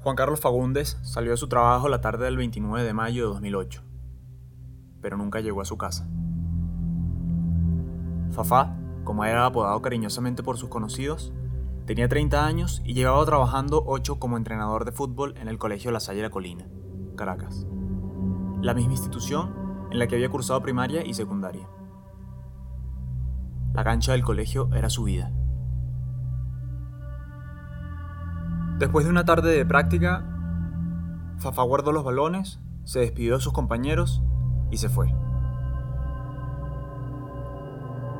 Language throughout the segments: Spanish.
Juan Carlos Fagundes salió de su trabajo la tarde del 29 de mayo de 2008, pero nunca llegó a su casa. Fafá, como era apodado cariñosamente por sus conocidos, tenía 30 años y llevaba trabajando 8 como entrenador de fútbol en el Colegio La Salle la Colina, Caracas, la misma institución en la que había cursado primaria y secundaria. La cancha del colegio era su vida. Después de una tarde de práctica, Fafá guardó los balones, se despidió de sus compañeros y se fue.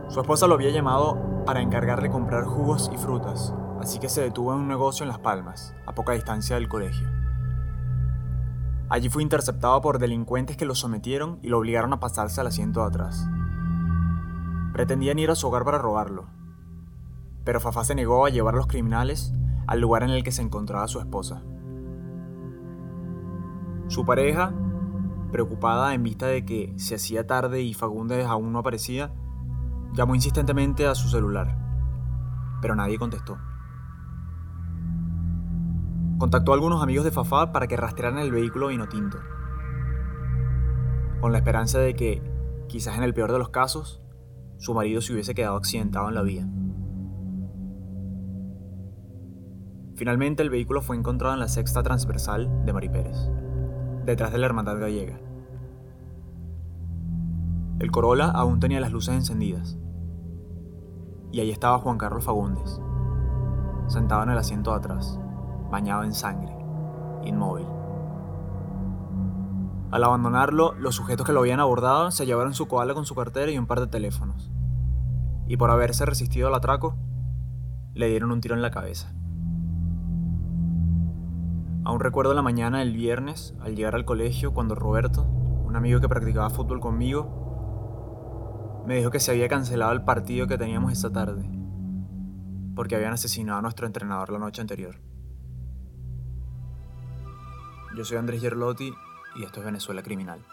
Su esposa lo había llamado para encargarle comprar jugos y frutas, así que se detuvo en un negocio en Las Palmas, a poca distancia del colegio. Allí fue interceptado por delincuentes que lo sometieron y lo obligaron a pasarse al asiento de atrás. Pretendían ir a su hogar para robarlo, pero Fafá se negó a llevar a los criminales al lugar en el que se encontraba su esposa. Su pareja, preocupada en vista de que se hacía tarde y Fagundes aún no aparecía, llamó insistentemente a su celular, pero nadie contestó. Contactó a algunos amigos de Fafá para que rastrearan el vehículo vino tinto, con la esperanza de que, quizás en el peor de los casos, su marido se hubiese quedado accidentado en la vía. Finalmente el vehículo fue encontrado en la sexta transversal de Mari Pérez, detrás de la Hermandad Gallega. El Corolla aún tenía las luces encendidas. Y ahí estaba Juan Carlos Fagundes, sentado en el asiento de atrás, bañado en sangre, inmóvil. Al abandonarlo, los sujetos que lo habían abordado se llevaron su koala con su cartera y un par de teléfonos. Y por haberse resistido al atraco, le dieron un tiro en la cabeza. Aún recuerdo la mañana del viernes, al llegar al colegio, cuando Roberto, un amigo que practicaba fútbol conmigo, me dijo que se había cancelado el partido que teníamos esa tarde, porque habían asesinado a nuestro entrenador la noche anterior. Yo soy Andrés Gerlotti y esto es Venezuela Criminal.